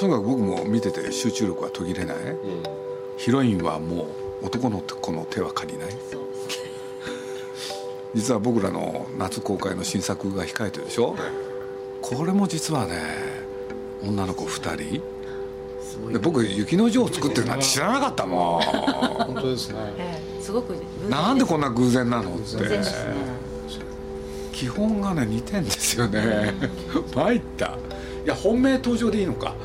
とにかく僕も見てて集中力は途切れない、ヒロインはもう男の子の手は借りない。実は僕らの夏公開の新作が控えてるでしょ、これも実はね女の子2人。で僕雪の女を作ってるなんて知らなかったもん。本当ですね、ええ、すごくなんでこんな偶然なのって。ね。基本がね似てんですよね。参ったいや本命登場でいいのか。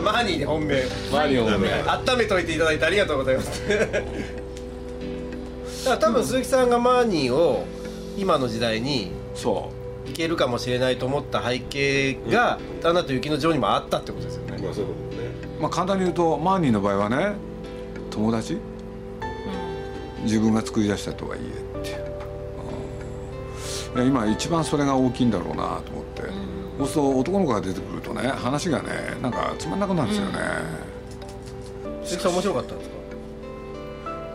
マーニーで本命。マーニー本命。温めといていただいてありがとうございます。だから多分鈴木さんがマーニーを今の時代にそいけるかもしれないと思った背景が「アナと雪の女王」にもあったってことですよね。まあそういうことね。うまあ簡単に言うとマーニーの場合はね友達？自分が作り出したとはいえ今一番それが大きいんだろうなと思って、そうすると男の子が出てくるとね話がねなんかつまんなくなるんですよね、鈴木さん面白かったんですか？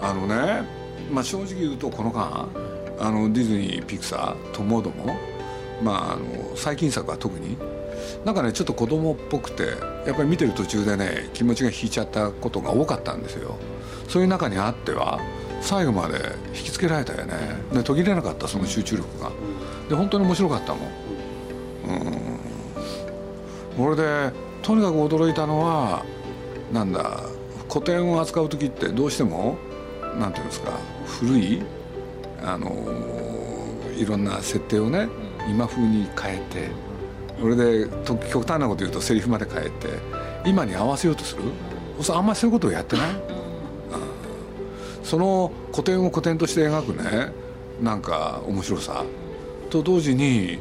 あのね、まあ、正直言うとこの間あのディズニーピクサーともども、まあ、あの最近作は特になんかねちょっと子供っぽくてやっぱり見てる途中でね気持ちが引いちゃったことが多かったんですよ。そういう中にあっては最後まで引きつけられたよね。で途切れなかったその集中力が。で本当に面白かったもん。うん。これでとにかく驚いたのはなんだ古典を扱う時ってどうしてもなんていうんですか古いあのいろんな設定をね今風に変えてそれでと極端なこと言うとセリフまで変えて今に合わせようとする？あんまりそういうことをやってない、うんその古典を古典として描くねなんか面白さ。と同時に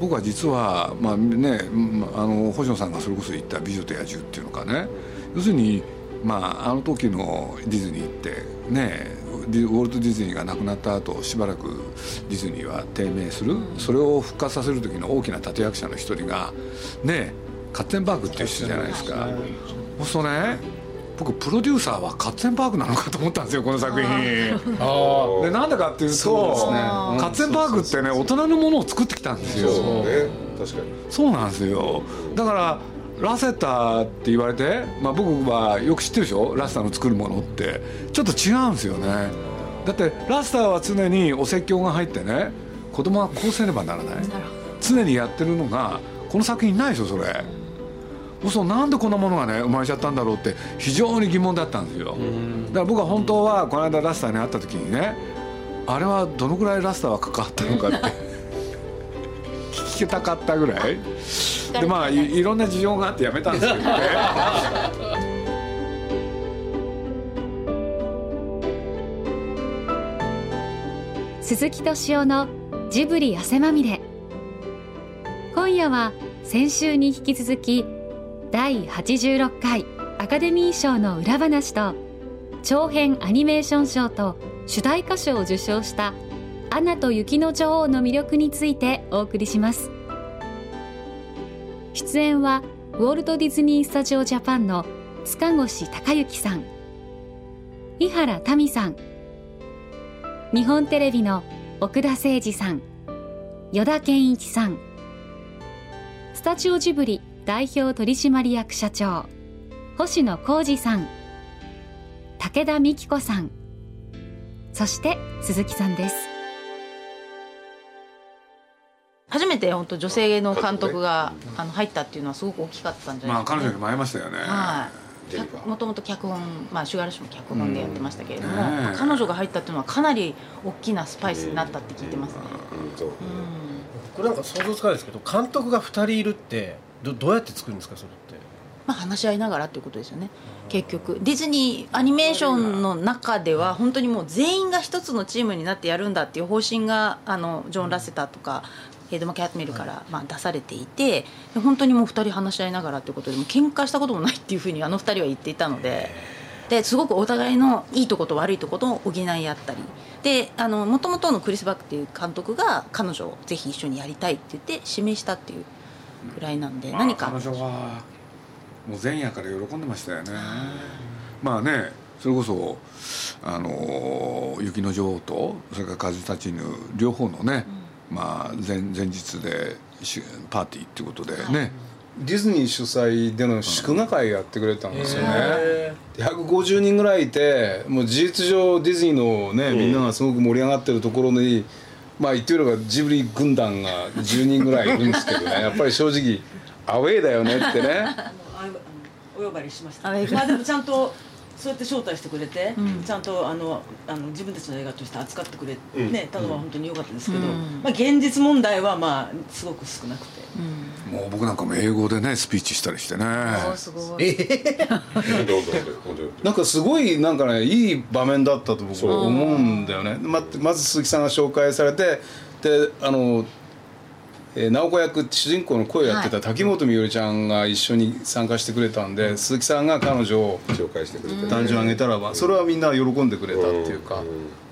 僕は実はまあねうんあの星野さんがそれこそ言った「美女と野獣」っていうのかね。要するにまああの時のディズニーってねウォルト・ディズニーが亡くなった後しばらくディズニーは低迷する。それを復活させる時の大きな立役者の一人がねカッテンバーグっていう人じゃないですか。そうするとね僕プロデューサーはカッツェンバーグなのかと思ったんですよこの作品。あでなんでかっていうとそう。ですねカッツェンバーグってね大人のものを作ってきたんですよ。そうね。確かに。そうなんですよ。だからラセッタって言われて、まあ、僕はよく知ってるでしょ？ラスターの作るものって。ちょっと違うんですよね。だってラスターは常にお説教が入ってね子供はこうせねばならない。常にやってるのがこの作品ないでしょそれ嘘なんでこんなものがね生まれちゃったんだろうって非常に疑問だったんですよ。だから僕は本当はこの間ラスターに会った時にねあれはどのぐらいラスターは関わったのかって 聞きたかったぐらい。でまあいいろんな事情があってやめたんですけどね。鈴木敏夫のジブリ汗まみれ。今夜は先週に引き続き第86回アカデミー賞の裏話と長編アニメーション賞と主題歌賞を受賞した「アナと雪の女王」の魅力についてお送りします。出演はウォルト・ディズニー・スタジオ・ジャパンの塚越隆之さん井原民さん日本テレビの奥田誠二さん依田健一さんスタジオジブリ代表取締役社長星野浩二さん武田美希子さんそして鈴木さんです。初めて本当女性の監督があの入ったっていうのはすごく大きかったんじゃないですか、ね。まあ彼女にも会いましたよね。はい。もともと脚本、まあ、シュガーラッシュも脚本でやってましたけれども、うん。ねえ。彼女が入ったっていうのはかなり大きなスパイスになったって聞いてますね、うん。そうこれなんか想像つかないですけど監督が2人いるってどどうやって作るんですかそれって？まあ、話し合いながらっていうことですよね。結局。ディズニーアニメーションの中では本当にもう全員が一つのチームになってやるんだっていう方針があのジョン・ラセターとかヘイドマ・キャットミルからまあ出されていてで本当にもう2人話し合いながらっていうことでもう喧嘩したこともないっていうふうにあの2人は言っていたので。ですごくお互いのいいとこと悪いとことを補い合ったり。であの元々のクリス・バックっていう監督が彼女をぜひ一緒にやりたいって言って指名したっていうぐらいなんで、まあ何か。彼女はもう前夜から喜んでましたよね。まあねそれこそあの雪の女王とそれから風立ちぬ両方のね、まあ前前日でしパーティーっていうことでね、ディズニー主催での祝賀会やってくれたんですよね、へで150人ぐらいいてもう事実上ディズニーのねみんながすごく盛り上がってるところにまあ言ってみればジブリ軍団が10人ぐらいいるんですけどね。やっぱり正直アウェーだよねってね。あのあのお呼ばれしました。あまあでもちゃんとそうやって招待してくれて、ちゃんとあのあの自分たちの映画として扱ってくれ、ねたのは本当に良かったですけど、うん。まあ現実問題はまあすごく少なくて、もう僕なんかも英語でねスピーチしたりしてね。すごい。なんかすごいなんかねいい場面だったと僕は思うんだよね。ままず鈴木さんが紹介されてであの、えー直子役主人公の声をやってた滝本美織ちゃんが一緒に参加してくれたんで鈴木さんが彼女を紹介してくれてね単純にあげたらばそれはみんな喜んでくれたっていうか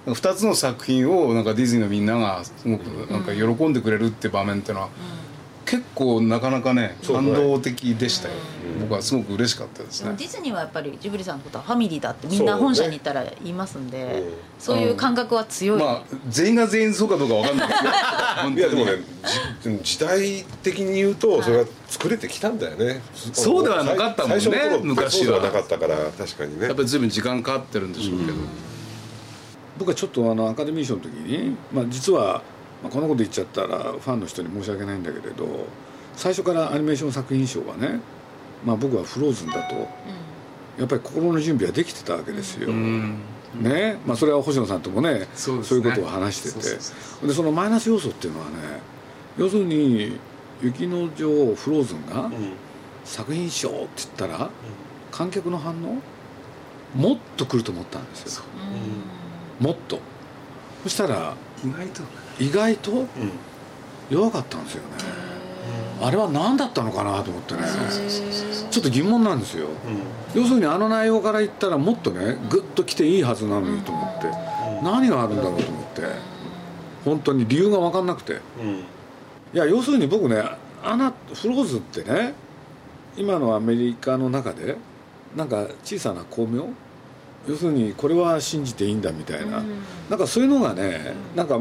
2つの作品をなんかディズニーのみんながすごくなんか喜んでくれるって場面っていうのは結構なかなかね感動的でしたよ。僕はすごく嬉しかったですね。ディズニーはやっぱりジブリさんのことはファミリーだってみんな本社に行ったら言いますんでうん。そういう感覚は強い、まあ全員が全員そうかどうかわかんないですよ 本当に。いやでもねじ時代的に言うとそれは作れてきたんだよね。そうではなかったもんね昔は。そうではなかったから確かにね。やっぱり随分時間かかってるんでしょうけど、僕はちょっとあのアカデミー賞の時に、まあ、実は、まあ、こんなこと言っちゃったらファンの人に申し訳ないんだけれど最初からアニメーション作品賞はね、まあ、僕は「フローズン」だとやっぱり心の準備はできてたわけですよ。うん。ね。まあ、それは星野さんともねそうね。いうことを話してて。そうそうそでそのマイナス要素っていうのはね要するに「雪の女王フローズン」がうん。作品賞って言ったら観客の反応もっと来ると思ったんですよ。もっとそしたら意外と。意外と？弱かったんですよね。あれは何だったのかなと思ってね。ちょっと疑問なんですよ。要するにあの内容から言ったらもっとねグッと来ていいはずなのにと思って。何があるんだろうと思って。本当に理由が分かんなくて。うん。いや要するに僕ねアナフローズンってね今のアメリカの中でなんか小さな巧妙要するにこれは信じていいんだみたいな、なんかそういうのがねなんか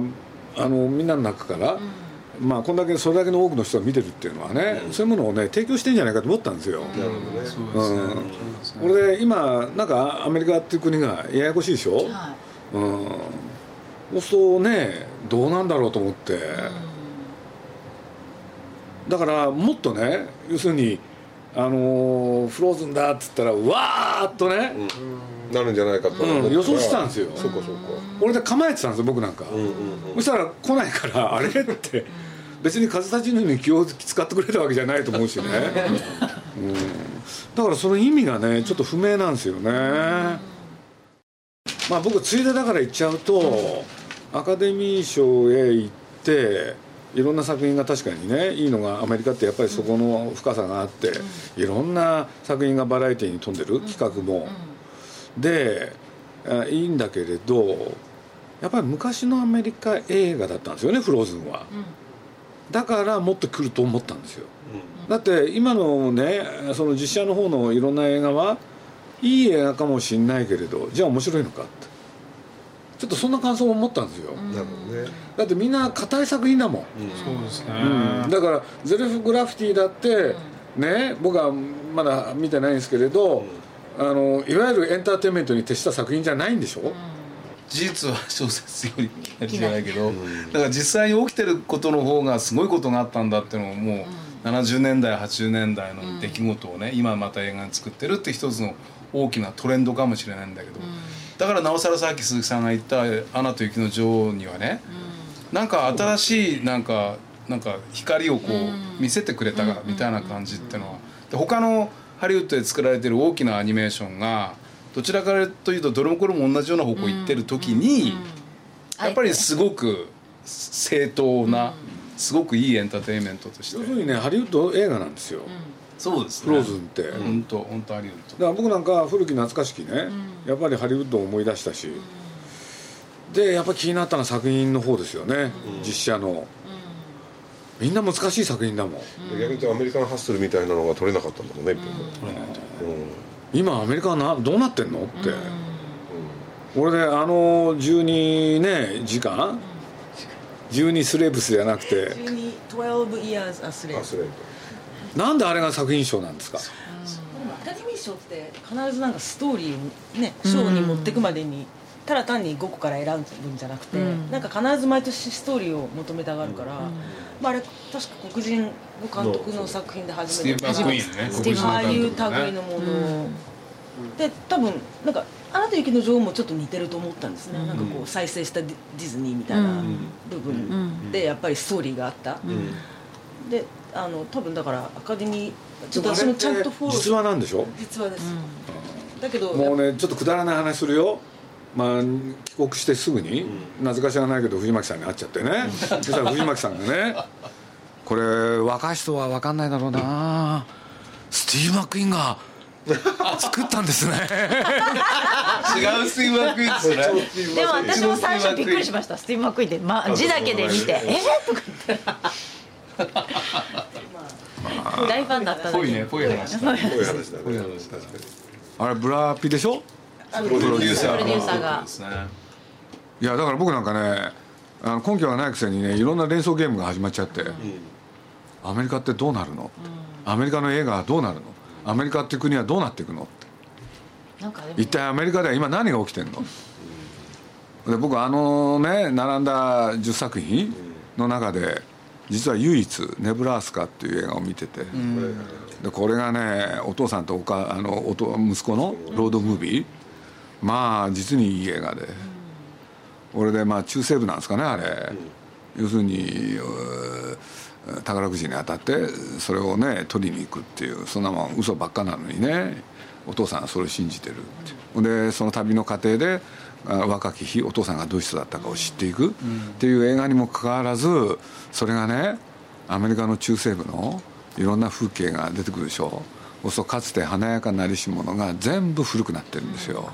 あのみんなの中から、まあこんだけそれだけの多くの人が見てるっていうのはね、そういうものをね提供してんじゃないかと思ったんですよ、なるほどね。そうですね、これで今なんかアメリカっていう国がややこしいでしょ、はうん。そうするとねどうなんだろうと思って、だからもっとね要するにあのーフローズンだっつったらうわーっとね、なるんじゃないかと。うん。予想してたんですよ。そうかそうか。俺で構えてたんですよ僕なんか、うんうんそしたら来ないから あれって。別に風立ちぬに気を使ってくれたわけじゃないと思うしね、うん、だからその意味がねちょっと不明なんですよね。まあ僕ついでだから言っちゃうとアカデミー賞へ行っていろんな作品が確かにねいいのがアメリカってやっぱりそこの深さがあっていろんな作品がバラエティに富んでる企画もであいいんだけれどやっぱり昔のアメリカ映画だったんですよね「フローズンは」だからもっと来ると思ったんですよ。だって今のねその実写の方のいろんな映画はいい映画かもしんないけれどじゃあ面白いのかって。ちょっとそんな感想を持ったんですよ、なるほどね。だってみんな硬い作品だもん、そうですね、うん。だからゼルフグラフィティだって、ね僕はまだ見てないんですけれど、あのいわゆるエンターテインメントに徹した作品じゃないんでしょ、事実は小説よりじゃないけど、だから実際に起きてることの方がすごいことがあったんだっていうのをもう70年代80年代の出来事をね、今また映画に作ってるって一つの大きなトレンドかもしれないんだけど、だからなおさらさっき鈴木さんが言った「アナと雪の女王」にはね、なんか新しいなんかなんか光をこう見せてくれたみたいな感じっていうのは。で他のハリウッドで作られてる大きなアニメーションがどちらかというとどれもこれも同じような方向行ってる時にやっぱりすごく正当なすごくいいエンターテインメントとして。要するにねハリウッド映画なんですよ、そうですフローズンって、だか本当本当ハリウッドら僕なんか古き懐かしきね、やっぱりハリウッドを思い出したし、でやっぱり気になったのは作品の方ですよね、実写の、みんな難しい作品だもん、逆に言うとアメリカンハッスルみたいなのが取れなかったんだもんね一本も。今アメリカはなどうなってんの？って、俺であの12ね時間？12スレーブスじゃなくて。12 12 years a うん slave あそれなんであれが作品賞なんですか？アカデミー賞って必ずなんかストーリーをね賞に持っていくまでにただ単に5個から選ぶんじゃなくて、うん。なんか必ず毎年ストーリーを求めたがるから、まあ、あれ確か黒人の監督の作品で初めてスティーブ・マックイーンね。スティーブああいう類の監督ね。のもの、で多分なんか「アナと雪の女王」もちょっと似てると思ったんですね、なんかこう再生したディディズニーみたいな部分でやっぱりストーリーがあった、であの多分だからアカデミーちょっと私もちゃんとフォロー実話なんでしょ？実話です、だけどもうねちょっとくだらない話するよまあ帰国してすぐに、なぜか知らないけど藤巻さんに会っちゃってね。そしたら藤巻さんがねこれ若い人は分かんないだろうな。スティーブ・マックイーンが作ったんですね。違うスティーブ・マックイーンですね。でも私も最初びっくりしました。スティーブ・マックイーンで、まあ、字だけで見て「え？ー、とか言って。大ファンだったのに。ぽいねぽい話だ話だね。あれブラピでしょ？プロデューサーが。いやだから僕なんかねあの根拠がないくせにねいろんな連想ゲームが始まっちゃって、アメリカってどうなるの、アメリカの映画はどうなるの？アメリカっていう国はどうなっていくの？って一体アメリカでは今何が起きてんの？で僕あのね並んだ10作品の中で実は唯一「ネブラースカ」っていう映画を見てて、でこれがねお父さんとおかあのおと息子のロードムービーまあ実にいい映画で、俺でまあ中西部なんですかねあれ、要するに宝くじに当たってそれをね取りに行くっていうそんなもん嘘ばっかなのにねお父さんはそれを信じてるってでその旅の過程であ若き日お父さんがどういう人だったかを知っていくっていう映画にもかかわらずそれがねアメリカの中西部のいろんな風景が出てくるでしょ。そうするとかつて華やかなりし者が全部古くなってるんですよ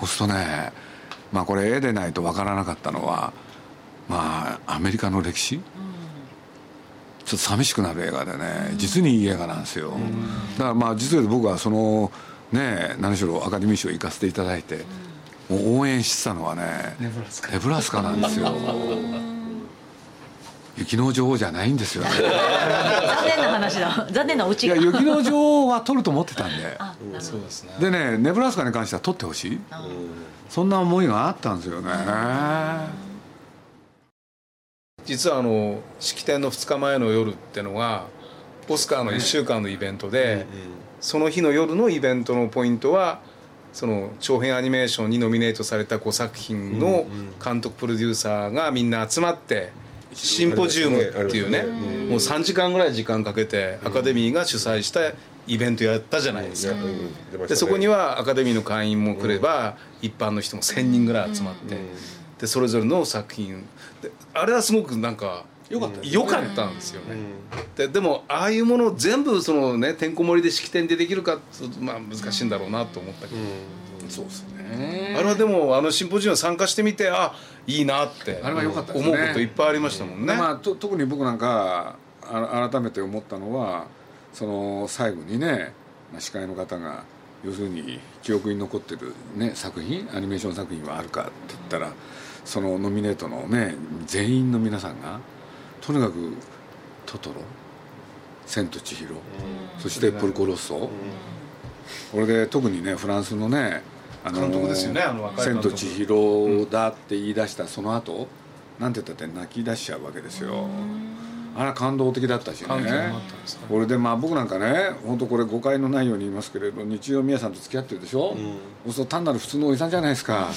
そうするとねまあこれ絵でないとわからなかったのはまあアメリカの歴史、ちょっと寂しくなる映画でね実にいい映画なんですよ、だからまあ実は僕はそのね何しろアカデミー賞行かせていただいて、もう応援してたのはねネブラスカなんですよ 雪の女王じゃないんですよ。ね 残念な話だ残念なオチが。いや雪の女王は取ると思ってたんで。そうですね。でねネブラスカに関しては取ってほしい。そんな思いがあったんですよね。実はあの式典の2日前の夜ってのがオスカーの1週間のイベントで、その日の夜のイベントのポイントはその長編アニメーションにノミネートされた5作品の監督プロデューサーがみんな集まってシンポジウムっていうねもう3時間ぐらい時間かけてアカデミーが主催したイベントやったじゃないですか。でそこにはアカデミーの会員も来れば、一般の人も1,000人ぐらい集まって、でそれぞれの作品。であれはすごくなんかよかったかったんですよね、ででもああいうものを全部そのねてんこ盛りで式典でできるかまあ難しいんだろうなと思ったけど、そうですね。あれはでもあのシンポジウム参加してみてあいいなってあれは良かったですね。思うこといっぱいありましたもんね、まあ、と特に僕なんかあ改めて思ったのはその最後にね、まあ、司会の方が要するに記憶に残ってる、ね、作品アニメーション作品はあるかって言ったらそのノミネートのね全員の皆さんがとにかく「トトロ」「千と千尋」そして「ポルコロッソ」これで特にねフランスのねあの監督ですよねあの若い千と千尋だって言い出したその後なんて言ったって泣き出しちゃうわけですよ。あれは感動的だったしね。感動があったんですか？これでまあ僕なんかね本当これ誤解のないように言いますけれど日曜宮さんと付き合ってるでしょ、そうすると単なる普通のおじさんじゃないですか。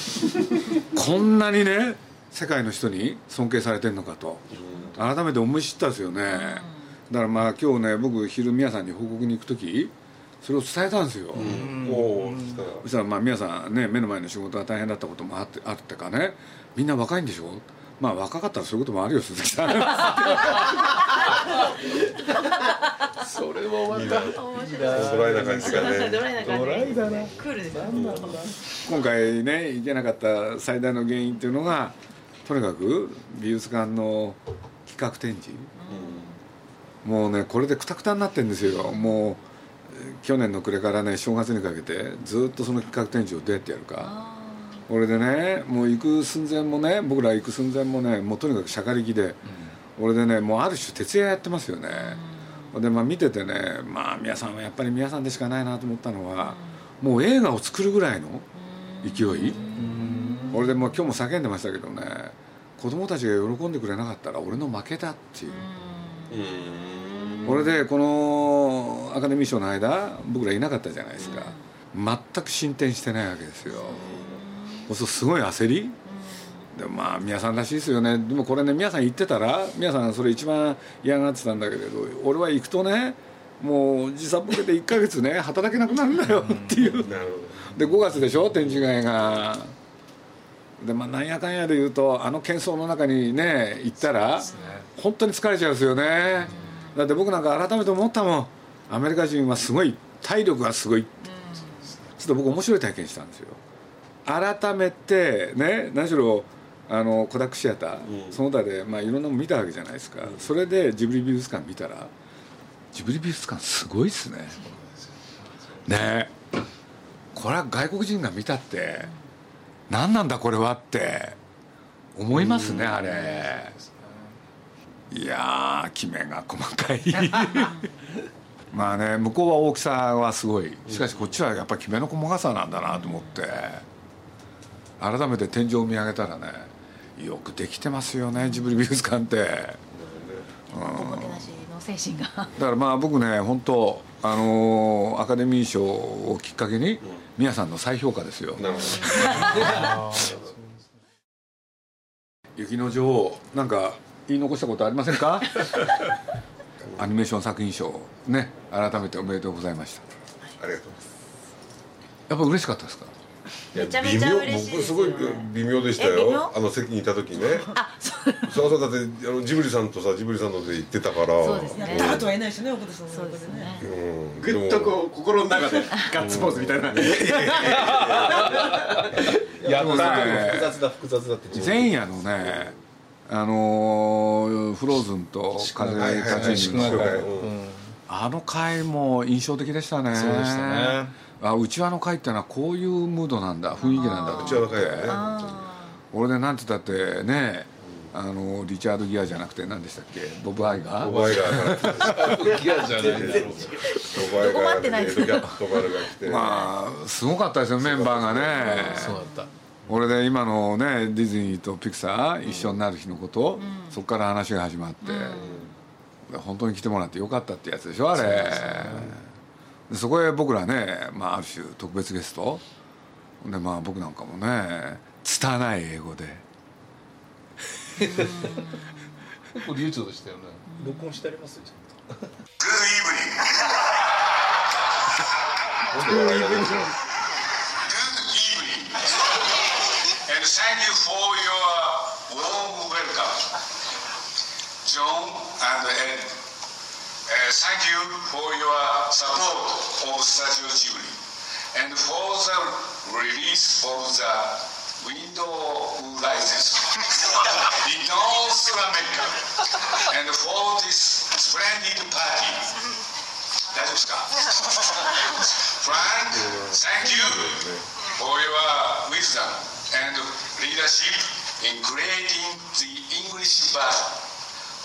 こんなにね世界の人に尊敬されてるのかと。改めて思い知ったんですよね。だからまあ今日ね僕昼宮さんに報告に行く時それを伝えたんですよ、おおそしたらまあ皆さんね目の前の仕事が大変だったこともあってあってかね。みんな若いんでしょ？まあ若かったらそういうこともあるよ鈴木さん。それもまたドライな感じがね。ドライな感じ。ドライだなクールですよ。今回ね行けなかった最大の原因っていうのがとにかく美術館の企画展示、もうねこれでクタクタになってるんですよ。もうえー去年の暮れからね正月にかけてずっとその企画展示をどうやってやるか。これでねもう行く寸前もね僕ら行く寸前もねもうとにかくしゃかりきで、俺でねもうある種徹夜やってますよね、でまあ見ててねまあ宮さんはやっぱり宮さんでしかないなと思ったのは、もう映画を作るぐらいの勢い、俺でもう今日も叫んでましたけどね子供たちが喜んでくれなかったら俺の負けだっていう、俺でこのアカデミー賞の間僕らいなかったじゃないですか、全く進展してないわけですよ、そうすごい焦り、でもまあ宮さんらしいですよね。でもこれね宮さん言ってたら宮さんそれ一番嫌がってたんだけれど俺は行くとねもう時差ボケで1か月ね働けなくなるんだよ。っていう。で5月でしょ展示会が。でまあなんやかんやで言うとあの喧騒の中にね行ったら本当に疲れちゃうんですよねだって僕なんか改めて思ったもんアメリカ人はすごい体力がすごい。ちょっと僕面白い体験したんですよ。改めてね何しろあのコダックシアター、その他で、まあ、いろんなもの見たわけじゃないですか、それでジブリ美術館見たらジブリ美術館すごいっすね。ね。これは外国人が見たって何なんだこれはって思いますねあれいやーきめが細かい。まあね向こうは大きさはすごい。しかしこっちはやっぱりきめの細かさなんだなと思って。改めて天井を見上げたらねよくできてますよねジブリ美術館って。おもてなしの精神がだからまあ僕ね本当あのーアカデミー賞をきっかけに宮さんの再評価ですよ。なるほ 雪の女王なんか言い残したことありませんか？アニメーション作品賞。ね。改めておめでとうございました。どありがとうござい。ますやっぱ嬉しかったですか？いやめちゃめちゃ嬉しい僕すごい微妙でしたよ。あの席にいた時ね。あそう。そうそうだってあのジブリさんとさジブリさんので行ってたから。そうですね。やったとは言えないしね奥田さんのそう横ですね。うん。ぐっとこう心の中で。ガッツポーズみたいな。やった複雑だ複雑だって前夜のねあのーフローズンと風立ちぬのはいはいはいあの回も印象的でしたね。そうでしたね。あうちわの会ってのはこういうムードなんだ。雰囲気なんだと思って。うちわの会はね。あ俺でなんて言ったってねあのリチャード・ギアじゃなくて何でしたっけ？ボブ・アイガー？お前がギアじゃないだろうお前どこも合ってないですレッドキャットバルが来てまあすごかったですよメンバーがね。そうだった俺で今のねディズニーとピクサー一緒になる日のこと、そこから話が始まって、本当に来てもらってよかったってやつでしょあれ。でそこへ僕らね、まあ、ある種特別ゲスト。でまあ僕なんかもね拙い英語で。結構流暢でしたよね。録音してありますよちゃんと。Good evening. And. Uh, thank you for your support of Studio Ghibli and for the release of the Window license in North America and for this splendid party. That was Frank, thank you for your wisdom and leadership in creating the English version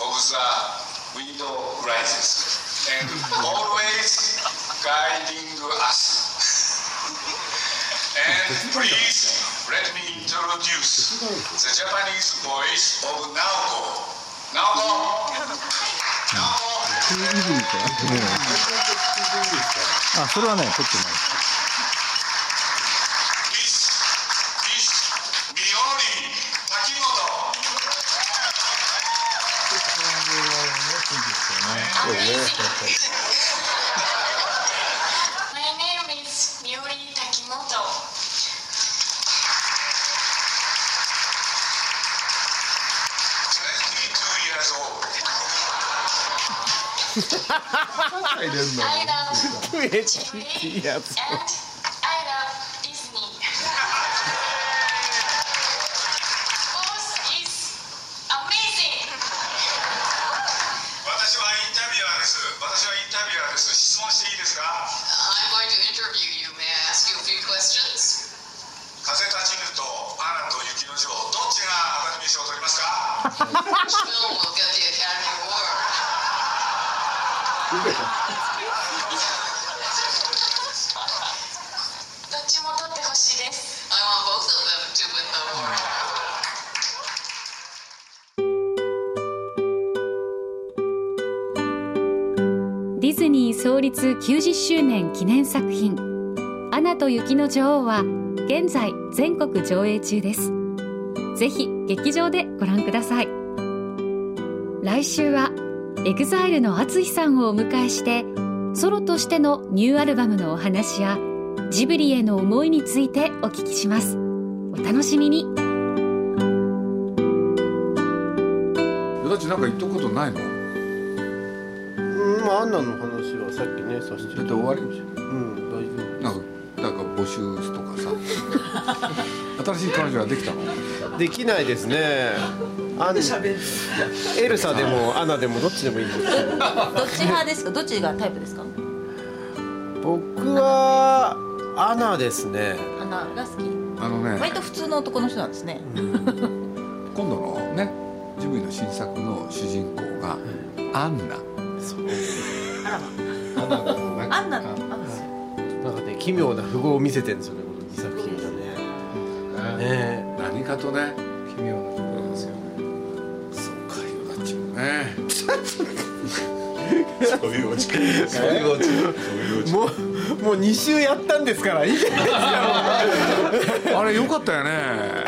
of the Window Rises and always guiding us. and please let me introduce the Japanese voice of Naoko. Naoko! Naoko! あそれはね撮ってない My name is Miyori Takimoto. Twenty-two years old. I didn't know. I love Twenty-two years old. ディズニー創立90周年記念作品アナと雪の女王は現在全国上映中です。ぜひ劇場でご覧ください。来週は EXILE の ATSUSHI さんをお迎えしてソロとしてのニューアルバムのお話やジブリへの思いについてお聞きします。お楽しみに。よだちなんか言っとくことないの？うんまあアンナの話はさっきねさせてだって終わり？うん大丈なんかなんか募集とかさ。新しい彼女ができたの？夫できないですねアンエルサでもアナでもどっちでもいいんです。けどどっち派ですか？どっちがタイプですか？僕はアナですね。花が好き。あのね割と普通の男の人なんですね。今度のねジブリの新作の主人公がアンナ。あらまアナがあアンナのあなんかね奇妙な符号を見せてるんですよねこの2作品がね。ね何かとねねそういうオチそういうオチそういうオチもうもう2週やったんですからいいじゃないですか。あれよかったよね。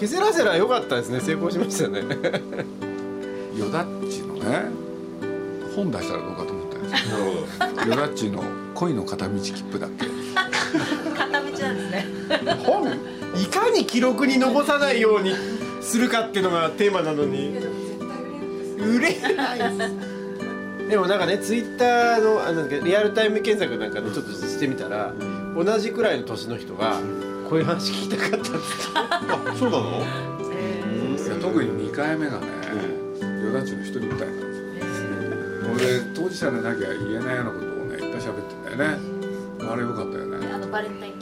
ケセラセラ良かったですね成功しましたよね。よだっちのね。本出したらどうかと思ったんですなるほど。よよだっちの恋の片道切符だっけ。片道なんですね。本いかに記録に残さないようにするかっていうのがテーマなのに売れない。ですでもなんかねツイッターのあのリアルタイム検索なんかのちょっとしてみたら同じくらいの年の人がこういう話聞きたかったっつってあそうなの？いや特に2回目がね。よだっちの一人舞台な。んですよ俺当事者でなきゃ言えないようなことをねいっぱい喋ってんだよね。あれよかったよね。あのバレンタイン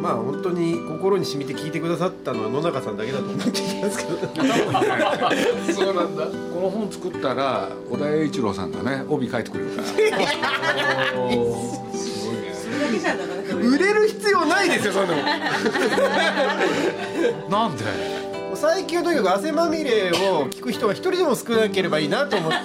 まあ本当に心に染みて聞いてくださったのは野中さんだけだと思っていたんですけど。そうなんだ。この本作ったら小田栄一郎さんがね。帯書いてくれるから。売れる必要ないですよそんなの。なんで？最近はとにかく汗まみれを聞く人が一人でも少なければいいなと思ってる